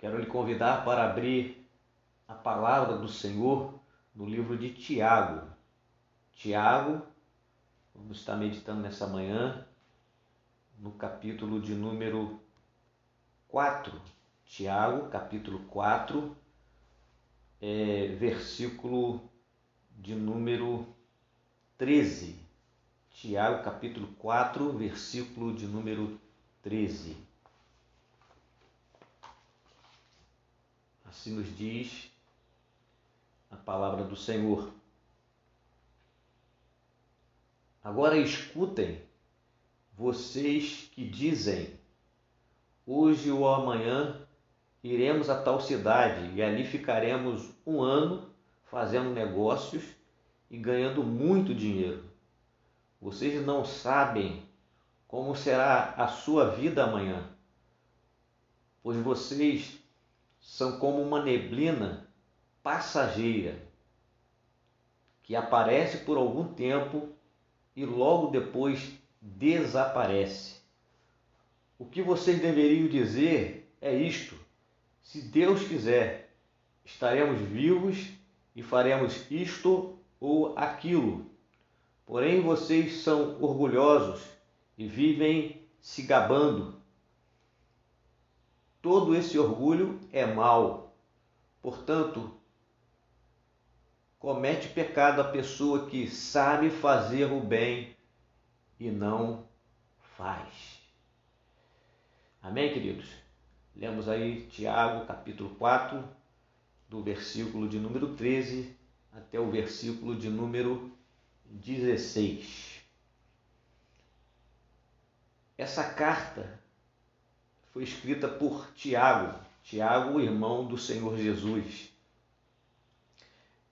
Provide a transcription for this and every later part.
Quero lhe convidar para abrir a palavra do Senhor no livro de Tiago. Tiago, vamos estar meditando nessa manhã no capítulo de número 4. Tiago, capítulo 4, é, versículo de número 13. Tiago, capítulo 4, versículo de número 13. Assim nos diz a palavra do Senhor. Agora escutem, vocês que dizem: hoje ou amanhã iremos a tal cidade e ali ficaremos um ano fazendo negócios e ganhando muito dinheiro. Vocês não sabem como será a sua vida amanhã, pois vocês são como uma neblina passageira que aparece por algum tempo e logo depois desaparece. O que vocês deveriam dizer é isto: se Deus quiser, estaremos vivos e faremos isto ou aquilo. Porém, vocês são orgulhosos e vivem se gabando Todo esse orgulho é mal. Portanto, comete pecado a pessoa que sabe fazer o bem e não faz. Amém, queridos? Lemos aí Tiago, capítulo 4, do versículo de número 13 até o versículo de número 16. Essa carta foi escrita por Tiago, Tiago, o irmão do Senhor Jesus.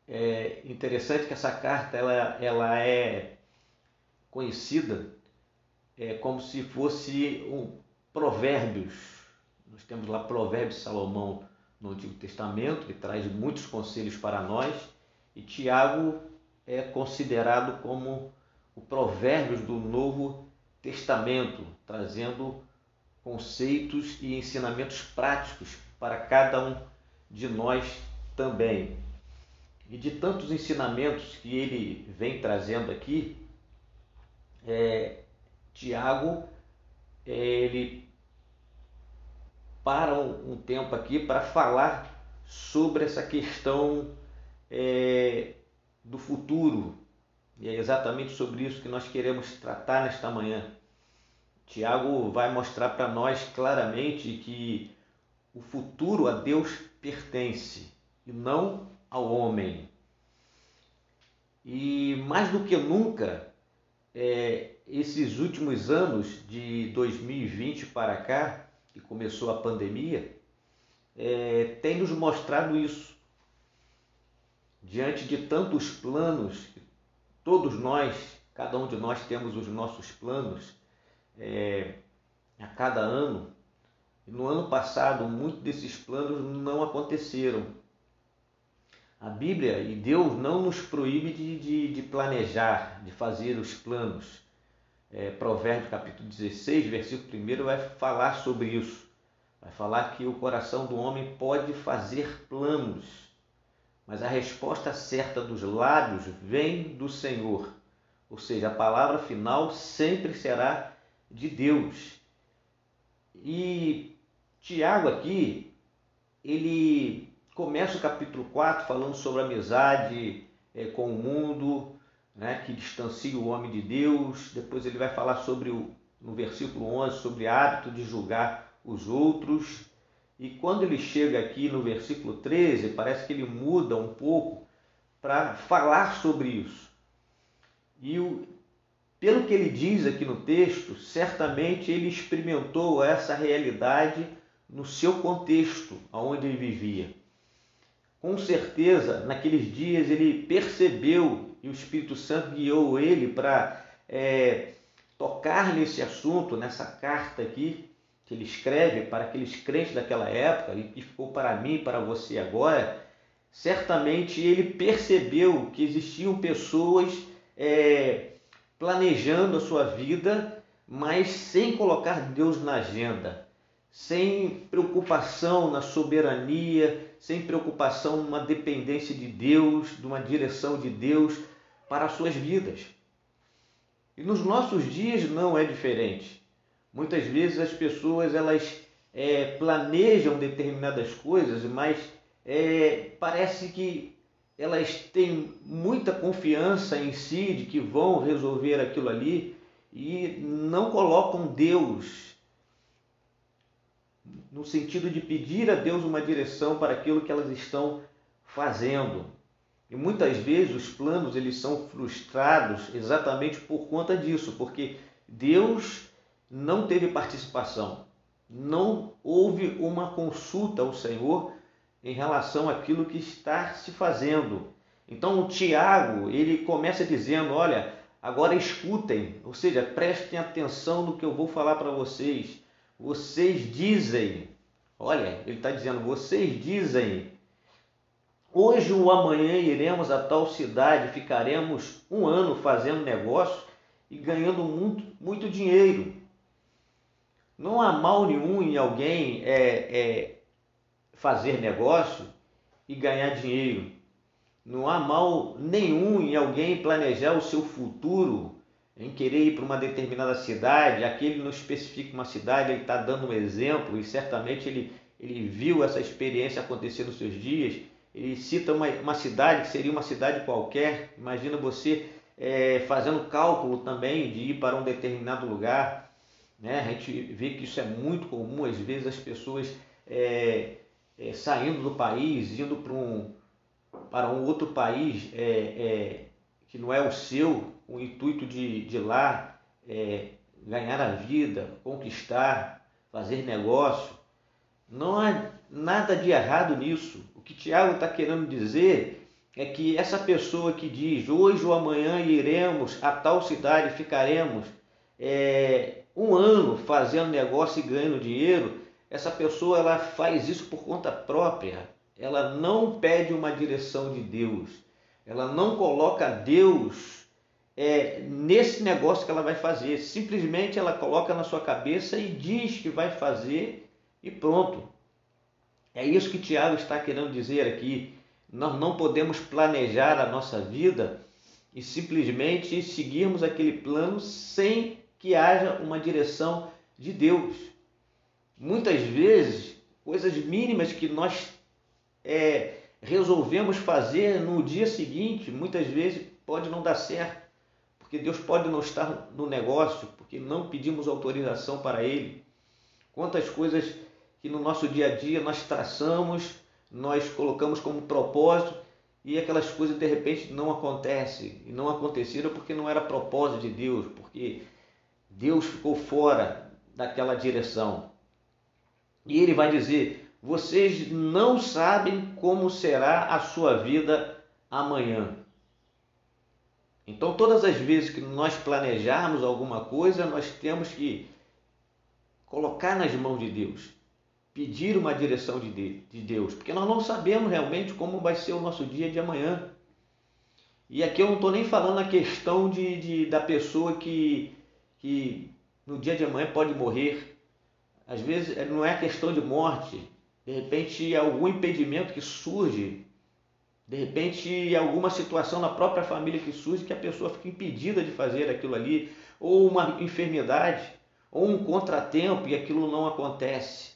É interessante que essa carta ela, ela é conhecida é, como se fosse um provérbios. Nós temos lá Provérbios de Salomão no Antigo Testamento, que traz muitos conselhos para nós, e Tiago é considerado como o Provérbios do Novo Testamento, trazendo conceitos e ensinamentos práticos para cada um de nós também. E de tantos ensinamentos que ele vem trazendo aqui, é, Tiago, é, ele para um, um tempo aqui para falar sobre essa questão é, do futuro. E é exatamente sobre isso que nós queremos tratar nesta manhã. Tiago vai mostrar para nós claramente que o futuro a Deus pertence e não ao homem. E mais do que nunca, é, esses últimos anos de 2020 para cá, que começou a pandemia, é, tem nos mostrado isso. Diante de tantos planos, todos nós, cada um de nós temos os nossos planos, é, a cada ano. No ano passado, muitos desses planos não aconteceram. A Bíblia e Deus não nos proíbe de, de, de planejar, de fazer os planos. É, Provérbios capítulo 16, versículo 1 vai falar sobre isso. Vai falar que o coração do homem pode fazer planos, mas a resposta certa dos lábios vem do Senhor. Ou seja, a palavra final sempre será de Deus. E Tiago aqui, ele começa o capítulo 4 falando sobre a amizade é, com o mundo, né, que distancia o homem de Deus. Depois ele vai falar sobre o, no versículo 11 sobre hábito de julgar os outros. E quando ele chega aqui no versículo 13, parece que ele muda um pouco para falar sobre isso. E o, pelo que ele diz aqui no texto, certamente ele experimentou essa realidade no seu contexto, onde ele vivia. Com certeza, naqueles dias ele percebeu e o Espírito Santo guiou ele para é, tocar nesse assunto, nessa carta aqui que ele escreve para aqueles crentes daquela época e que ficou para mim e para você agora. Certamente ele percebeu que existiam pessoas é, planejando a sua vida, mas sem colocar Deus na agenda, sem preocupação na soberania, sem preocupação numa dependência de Deus, de uma direção de Deus para as suas vidas. E nos nossos dias não é diferente. Muitas vezes as pessoas elas é, planejam determinadas coisas, mas é, parece que elas têm muita confiança em si de que vão resolver aquilo ali e não colocam Deus no sentido de pedir a Deus uma direção para aquilo que elas estão fazendo. E muitas vezes os planos eles são frustrados exatamente por conta disso, porque Deus não teve participação, não houve uma consulta ao Senhor em relação àquilo que está se fazendo. Então o Tiago, ele começa dizendo, olha, agora escutem, ou seja, prestem atenção no que eu vou falar para vocês. Vocês dizem, olha, ele está dizendo, vocês dizem, hoje ou amanhã iremos a tal cidade, ficaremos um ano fazendo negócio e ganhando muito, muito dinheiro. Não há mal nenhum em alguém é, é, fazer negócio e ganhar dinheiro. Não há mal nenhum em alguém planejar o seu futuro, em querer ir para uma determinada cidade. Aqui ele não especifica uma cidade, ele está dando um exemplo e certamente ele, ele viu essa experiência acontecer nos seus dias. Ele cita uma, uma cidade que seria uma cidade qualquer. Imagina você é, fazendo cálculo também de ir para um determinado lugar né? A gente vê que isso é muito comum, às vezes as pessoas é, é, saindo do país, indo para um, para um outro país é, é que não é o seu, o intuito de, de lá é, ganhar a vida, conquistar, fazer negócio. Não há nada de errado nisso. O que Tiago está querendo dizer é que essa pessoa que diz hoje ou amanhã iremos a tal cidade, ficaremos, é, um ano fazendo negócio e ganhando dinheiro, essa pessoa ela faz isso por conta própria. Ela não pede uma direção de Deus. Ela não coloca Deus é, nesse negócio que ela vai fazer. Simplesmente ela coloca na sua cabeça e diz que vai fazer e pronto. É isso que Tiago está querendo dizer aqui. Nós não podemos planejar a nossa vida e simplesmente seguirmos aquele plano sem que haja uma direção de Deus. Muitas vezes, coisas mínimas que nós é, resolvemos fazer no dia seguinte, muitas vezes pode não dar certo, porque Deus pode não estar no negócio, porque não pedimos autorização para Ele. Quantas coisas que no nosso dia a dia nós traçamos, nós colocamos como propósito e aquelas coisas de repente não acontecem e não aconteceram porque não era propósito de Deus, porque Deus ficou fora daquela direção. E ele vai dizer: vocês não sabem como será a sua vida amanhã. Então, todas as vezes que nós planejarmos alguma coisa, nós temos que colocar nas mãos de Deus, pedir uma direção de Deus, porque nós não sabemos realmente como vai ser o nosso dia de amanhã. E aqui eu não estou nem falando a questão de, de, da pessoa que que no dia de amanhã pode morrer. Às vezes eh, não é questão de morte, de repente é algum impedimento que surge, de repente é alguma situação na própria família que surge que a pessoa fica impedida de fazer aquilo ali, ou uma enfermidade, ou um contratempo e aquilo não acontece.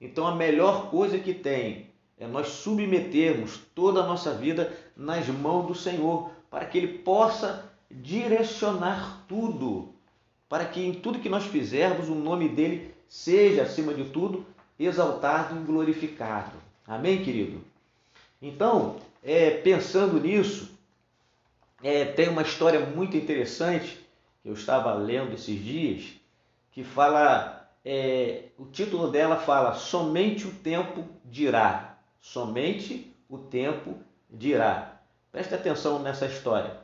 Então a melhor coisa que tem é nós submetermos toda a nossa vida nas mãos do Senhor, para que Ele possa direcionar tudo para que em tudo que nós fizermos o nome dele seja, acima de tudo, exaltado e glorificado. Amém, querido? Então, é, pensando nisso, é, tem uma história muito interessante que eu estava lendo esses dias, que fala, é, o título dela fala Somente o tempo dirá. Somente o tempo dirá. Preste atenção nessa história.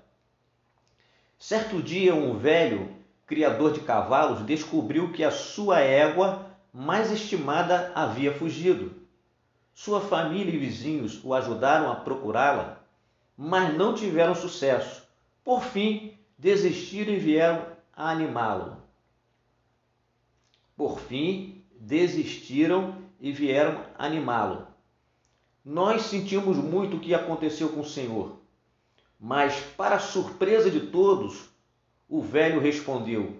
Certo dia, um velho criador de cavalos, descobriu que a sua égua mais estimada havia fugido. Sua família e vizinhos o ajudaram a procurá-la, mas não tiveram sucesso. Por fim, desistiram e vieram a animá-lo. Por fim, desistiram e vieram animá-lo. Nós sentimos muito o que aconteceu com o Senhor, mas, para surpresa de todos, o velho respondeu: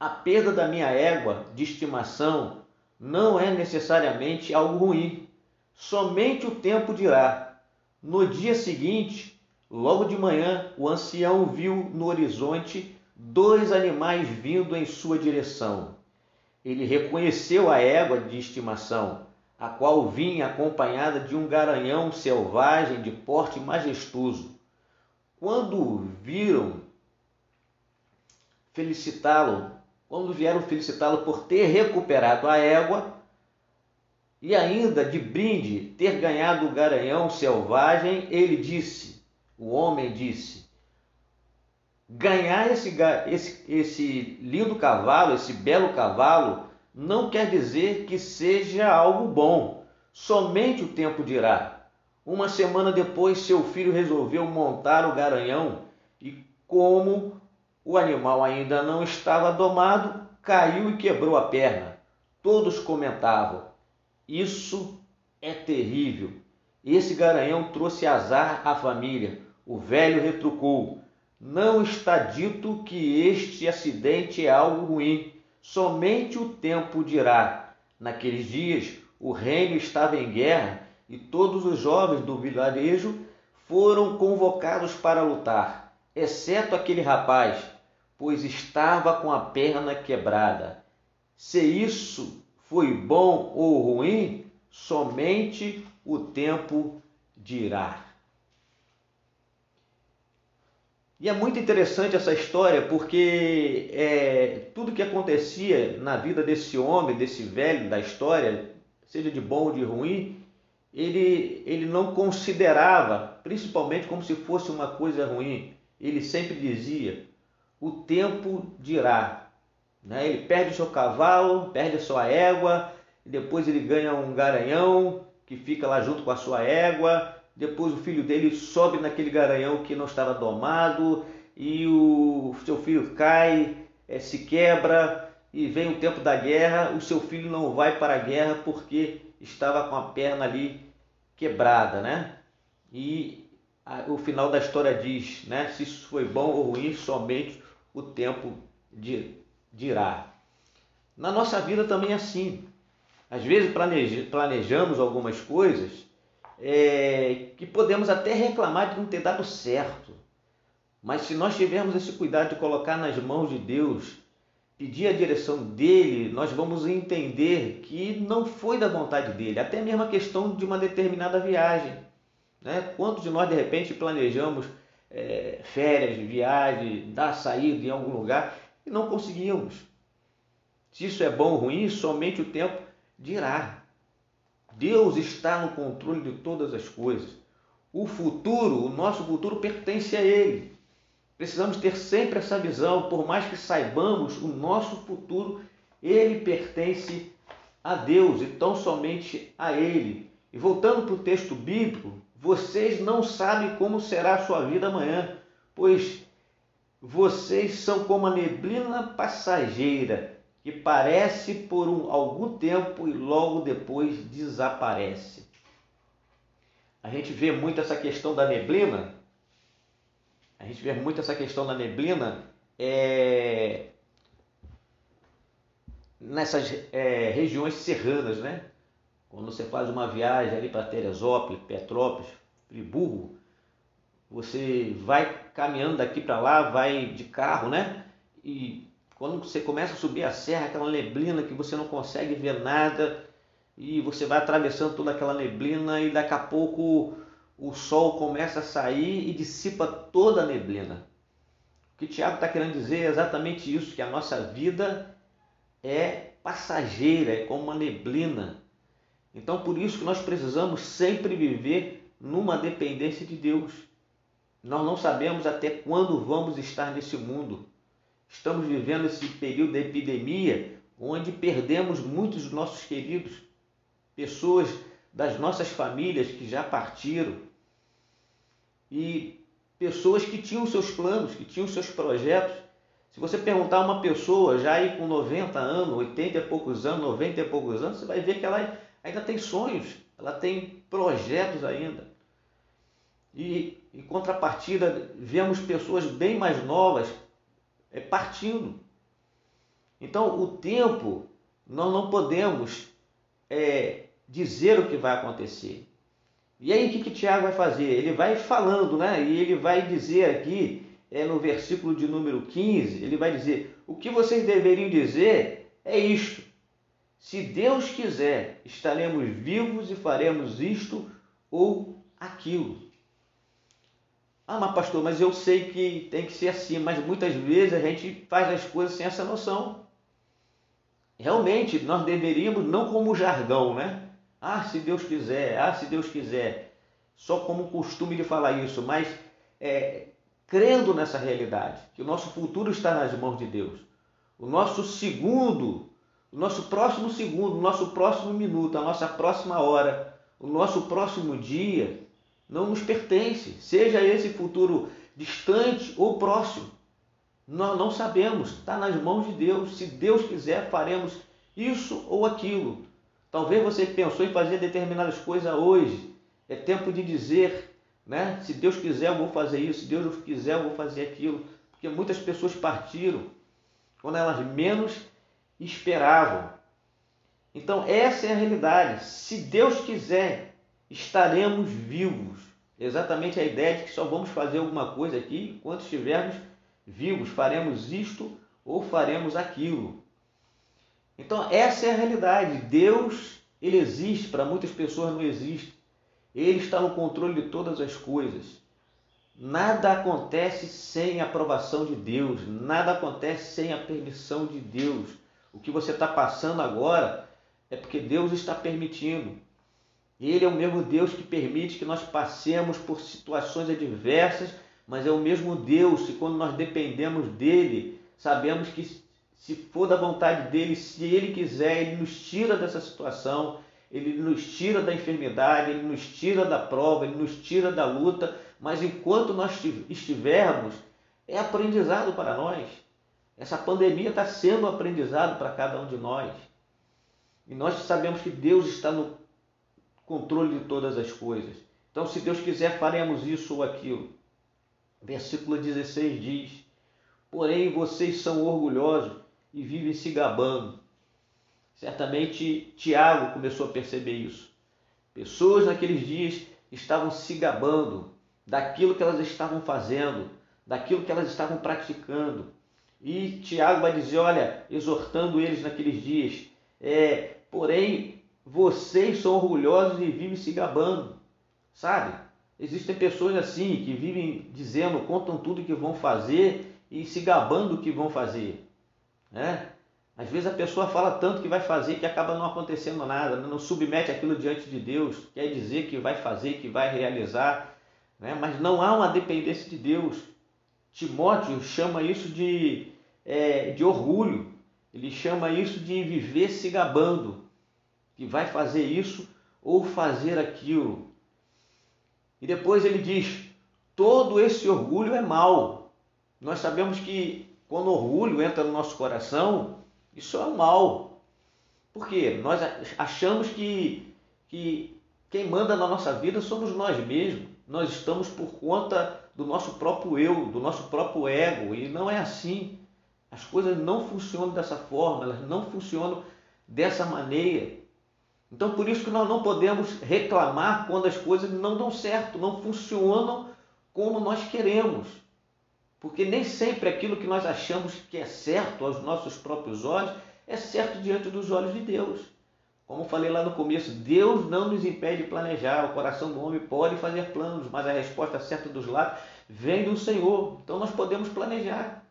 A perda da minha égua de estimação não é necessariamente algo ruim. Somente o tempo dirá. No dia seguinte, logo de manhã, o ancião viu no horizonte dois animais vindo em sua direção. Ele reconheceu a égua de estimação, a qual vinha acompanhada de um garanhão selvagem de porte majestoso. Quando viram felicitá-lo, quando vieram felicitá-lo por ter recuperado a égua e ainda de brinde ter ganhado o garanhão selvagem, ele disse, o homem disse, ganhar esse, esse, esse lindo cavalo, esse belo cavalo, não quer dizer que seja algo bom. Somente o tempo dirá. Uma semana depois, seu filho resolveu montar o garanhão e, como o animal ainda não estava domado, caiu e quebrou a perna. Todos comentavam: Isso é terrível. Esse garanhão trouxe azar à família. O velho retrucou: não está dito que este acidente é algo ruim, somente o tempo dirá. Naqueles dias, o reino estava em guerra e todos os jovens do vilarejo foram convocados para lutar, exceto aquele rapaz, pois estava com a perna quebrada. Se isso foi bom ou ruim, somente o tempo dirá. E é muito interessante essa história porque é, tudo que acontecia na vida desse homem, desse velho da história, seja de bom ou de ruim, ele, ele não considerava, principalmente como se fosse uma coisa ruim. Ele sempre dizia: o tempo dirá. Né? Ele perde o seu cavalo, perde a sua égua, e depois ele ganha um garanhão que fica lá junto com a sua égua, depois o filho dele sobe naquele garanhão que não estava domado e o seu filho cai, é, se quebra e vem o tempo da guerra, o seu filho não vai para a guerra porque estava com a perna ali quebrada, né? E o final da história diz, né? Se isso foi bom ou ruim, somente o tempo dirá. Na nossa vida também é assim. Às vezes planejamos algumas coisas é, que podemos até reclamar de não ter dado certo. Mas se nós tivermos esse cuidado de colocar nas mãos de Deus, pedir a direção dele, nós vamos entender que não foi da vontade dele. Até mesmo a questão de uma determinada viagem. Né? Quantos de nós de repente planejamos é, férias, viagem, dar saída em algum lugar e não conseguimos? Se isso é bom ou ruim, somente o tempo dirá. Deus está no controle de todas as coisas. O futuro, o nosso futuro pertence a Ele. Precisamos ter sempre essa visão, por mais que saibamos o nosso futuro, ele pertence a Deus e tão somente a Ele. E voltando para o texto bíblico, vocês não sabem como será a sua vida amanhã, pois vocês são como a neblina passageira que parece por um, algum tempo e logo depois desaparece. A gente vê muito essa questão da neblina, a gente vê muito essa questão da neblina é, nessas é, regiões serranas, né? Quando você faz uma viagem ali para Teresópolis, Petrópolis, Friburgo, você vai caminhando daqui para lá, vai de carro, né? E quando você começa a subir a serra, aquela neblina que você não consegue ver nada, e você vai atravessando toda aquela neblina, e daqui a pouco o sol começa a sair e dissipa toda a neblina. O que Tiago está querendo dizer é exatamente isso: que a nossa vida é passageira, é como uma neblina. Então, por isso que nós precisamos sempre viver numa dependência de Deus. Nós não sabemos até quando vamos estar nesse mundo. Estamos vivendo esse período da epidemia onde perdemos muitos dos nossos queridos, pessoas das nossas famílias que já partiram e pessoas que tinham seus planos, que tinham seus projetos, Se você perguntar a uma pessoa já aí com 90 anos, 80 e poucos anos, 90 e poucos anos, você vai ver que ela ainda tem sonhos, ela tem projetos ainda. E em contrapartida, vemos pessoas bem mais novas é, partindo. Então, o tempo, nós não podemos é, dizer o que vai acontecer. E aí, o que, que Tiago vai fazer? Ele vai falando, né? E ele vai dizer aqui, é, no versículo de número 15, ele vai dizer: O que vocês deveriam dizer é isto. Se Deus quiser, estaremos vivos e faremos isto ou aquilo. Ah, mas pastor, mas eu sei que tem que ser assim, mas muitas vezes a gente faz as coisas sem essa noção. Realmente, nós deveríamos, não como jargão, né? Ah, se Deus quiser, ah, se Deus quiser. Só como costume de falar isso, mas é, crendo nessa realidade, que o nosso futuro está nas mãos de Deus. O nosso segundo, o nosso próximo segundo, o nosso próximo minuto, a nossa próxima hora, o nosso próximo dia não nos pertence, seja esse futuro distante ou próximo. Nós não sabemos, está nas mãos de Deus. Se Deus quiser, faremos isso ou aquilo. Talvez você pensou em fazer determinadas coisas hoje. É tempo de dizer, né? Se Deus quiser, eu vou fazer isso. Se Deus quiser, eu vou fazer aquilo. Porque muitas pessoas partiram quando elas menos esperavam. Então, essa é a realidade. Se Deus quiser, estaremos vivos. Exatamente a ideia de que só vamos fazer alguma coisa aqui enquanto estivermos vivos. Faremos isto ou faremos aquilo. Então, essa é a realidade. Deus, ele existe, para muitas pessoas não existe. Ele está no controle de todas as coisas. Nada acontece sem a aprovação de Deus, nada acontece sem a permissão de Deus. O que você está passando agora é porque Deus está permitindo. Ele é o mesmo Deus que permite que nós passemos por situações adversas, mas é o mesmo Deus que, quando nós dependemos dele, sabemos que, se for da vontade dele, se ele quiser, ele nos tira dessa situação, ele nos tira da enfermidade, ele nos tira da prova, ele nos tira da luta, mas enquanto nós estivermos, é aprendizado para nós. Essa pandemia está sendo aprendizado para cada um de nós. E nós sabemos que Deus está no controle de todas as coisas. Então, se Deus quiser, faremos isso ou aquilo. Versículo 16 diz: Porém, vocês são orgulhosos e vivem se gabando. Certamente Tiago começou a perceber isso. Pessoas naqueles dias estavam se gabando daquilo que elas estavam fazendo, daquilo que elas estavam praticando. E Tiago vai dizer: olha, exortando eles naqueles dias, é, porém vocês são orgulhosos e vivem se gabando, sabe? Existem pessoas assim que vivem dizendo, contam tudo que vão fazer e se gabando do que vão fazer, né? Às vezes a pessoa fala tanto que vai fazer que acaba não acontecendo nada, não submete aquilo diante de Deus, quer dizer que vai fazer, que vai realizar, né? mas não há uma dependência de Deus. Timóteo chama isso de, é, de orgulho, ele chama isso de viver se gabando que vai fazer isso ou fazer aquilo. E depois ele diz: todo esse orgulho é mal. Nós sabemos que quando orgulho entra no nosso coração, isso é mal. Por quê? Nós achamos que, que quem manda na nossa vida somos nós mesmos. Nós estamos por conta do nosso próprio eu, do nosso próprio ego. E não é assim. As coisas não funcionam dessa forma, elas não funcionam dessa maneira. Então, por isso que nós não podemos reclamar quando as coisas não dão certo, não funcionam como nós queremos. Porque nem sempre aquilo que nós achamos que é certo aos nossos próprios olhos é certo diante dos olhos de Deus. Como falei lá no começo, Deus não nos impede de planejar. O coração do homem pode fazer planos, mas a resposta certa dos lados vem do Senhor. Então nós podemos planejar.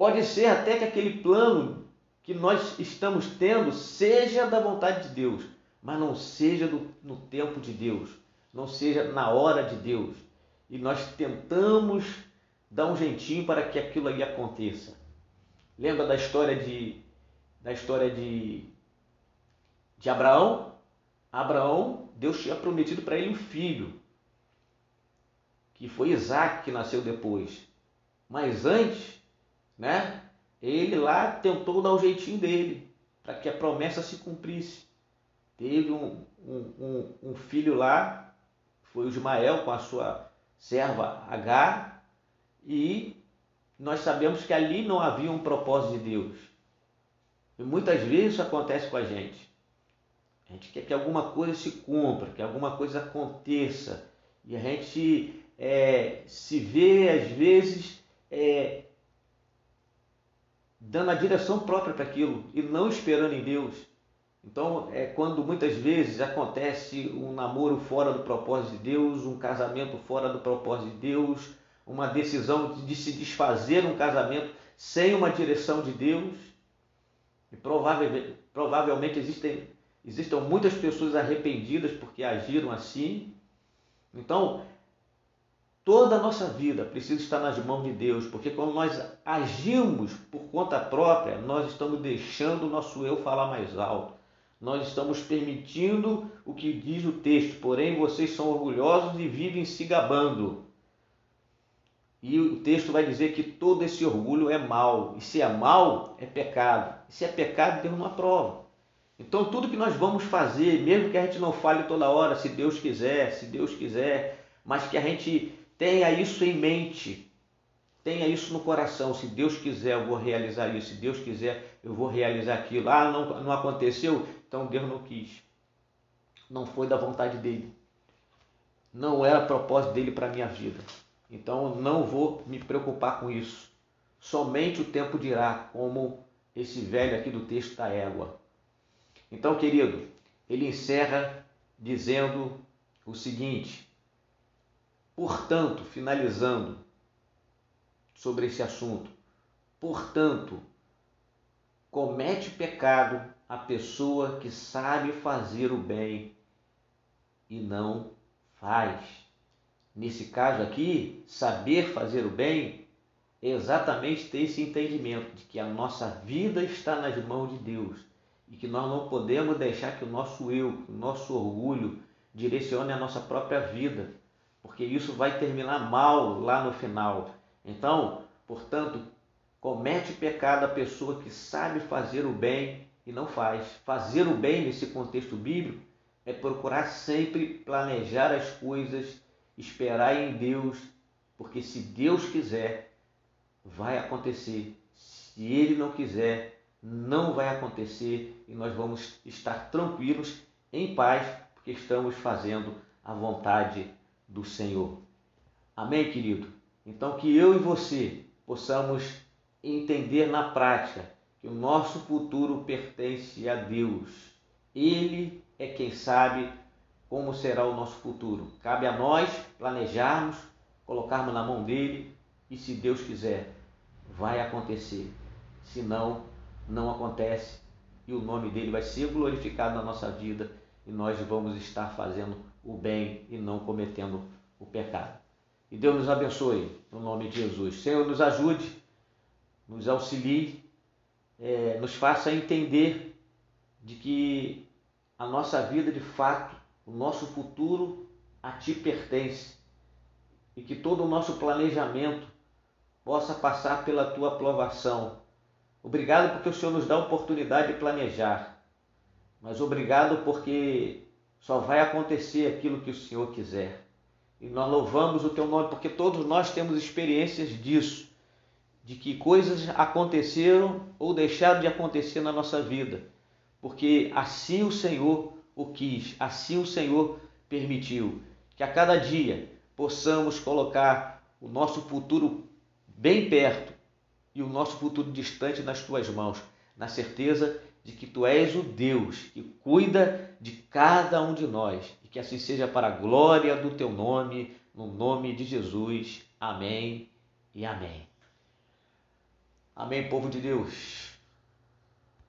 Pode ser até que aquele plano que nós estamos tendo seja da vontade de Deus, mas não seja do, no tempo de Deus, não seja na hora de Deus. E nós tentamos dar um jeitinho para que aquilo ali aconteça. Lembra da história de da história de de Abraão? Abraão, Deus tinha prometido para ele um filho, que foi Isaac que nasceu depois. Mas antes, né? Ele lá tentou dar o jeitinho dele para que a promessa se cumprisse. Teve um, um, um, um filho lá, foi o Ismael com a sua serva Agar, e nós sabemos que ali não havia um propósito de Deus. E muitas vezes isso acontece com a gente. A gente quer que alguma coisa se cumpra, que alguma coisa aconteça. E a gente é, se vê, às vezes, é, dando a direção própria para aquilo e não esperando em Deus. Então, é quando muitas vezes acontece um namoro fora do propósito de Deus, um casamento fora do propósito de Deus, uma decisão de se desfazer um casamento sem uma direção de Deus. E provavelmente, provavelmente existem, muitas pessoas arrependidas porque agiram assim. Então, toda a nossa vida precisa estar nas mãos de Deus, porque quando nós agimos por conta própria, nós estamos deixando o nosso eu falar mais alto. Nós estamos permitindo o que diz o texto, porém vocês são orgulhosos e vivem se gabando. E o texto vai dizer que todo esse orgulho é mal. E se é mal, é pecado. E se é pecado, Deus não aprova. Então, tudo que nós vamos fazer, mesmo que a gente não fale toda hora, se Deus quiser, se Deus quiser, mas que a gente tenha isso em mente, tenha isso no coração. Se Deus quiser, eu vou realizar isso. Se Deus quiser, eu vou realizar aquilo. Ah, não, não aconteceu? Então Deus não quis. Não foi da vontade dele. Não era propósito dele para a minha vida. Então não vou me preocupar com isso. Somente o tempo dirá, como esse velho aqui do texto da égua. Então, querido, ele encerra dizendo o seguinte: portanto, finalizando sobre esse assunto, portanto, comete pecado a pessoa que sabe fazer o bem e não faz. Nesse caso aqui, saber fazer o bem é exatamente ter esse entendimento de que a nossa vida está nas mãos de Deus e que nós não podemos deixar que o nosso eu, o nosso orgulho direcione a nossa própria vida, porque isso vai terminar mal lá no final. Então, portanto, comete pecado a pessoa que sabe fazer o bem e não faz. Fazer o bem nesse contexto bíblico é procurar sempre planejar as coisas esperar em Deus, porque se Deus quiser, vai acontecer. Se Ele não quiser, não vai acontecer e nós vamos estar tranquilos, em paz, porque estamos fazendo a vontade do Senhor. Amém, querido? Então, que eu e você possamos entender na prática que o nosso futuro pertence a Deus. Ele é quem sabe como será o nosso futuro. Cabe a nós planejarmos, colocarmos na mão dele e, se Deus quiser, vai acontecer. Se não, não acontece e o nome dele vai ser glorificado na nossa vida e nós vamos estar fazendo o bem e não cometendo o pecado. E Deus nos abençoe, no nome de Jesus. Senhor, nos ajude, nos auxilie, é, nos faça entender de que a nossa vida de fato o nosso futuro a ti pertence e que todo o nosso planejamento possa passar pela tua aprovação. Obrigado porque o Senhor nos dá a oportunidade de planejar, mas obrigado porque só vai acontecer aquilo que o Senhor quiser. E nós louvamos o teu nome porque todos nós temos experiências disso, de que coisas aconteceram ou deixaram de acontecer na nossa vida, porque assim o Senhor o quis, assim o Senhor permitiu. Que a cada dia possamos colocar o nosso futuro bem perto e o nosso futuro distante nas tuas mãos, na certeza de que tu és o Deus que cuida de cada um de nós e que assim seja para a glória do teu nome, no nome de Jesus. Amém e amém. Amém, povo de Deus.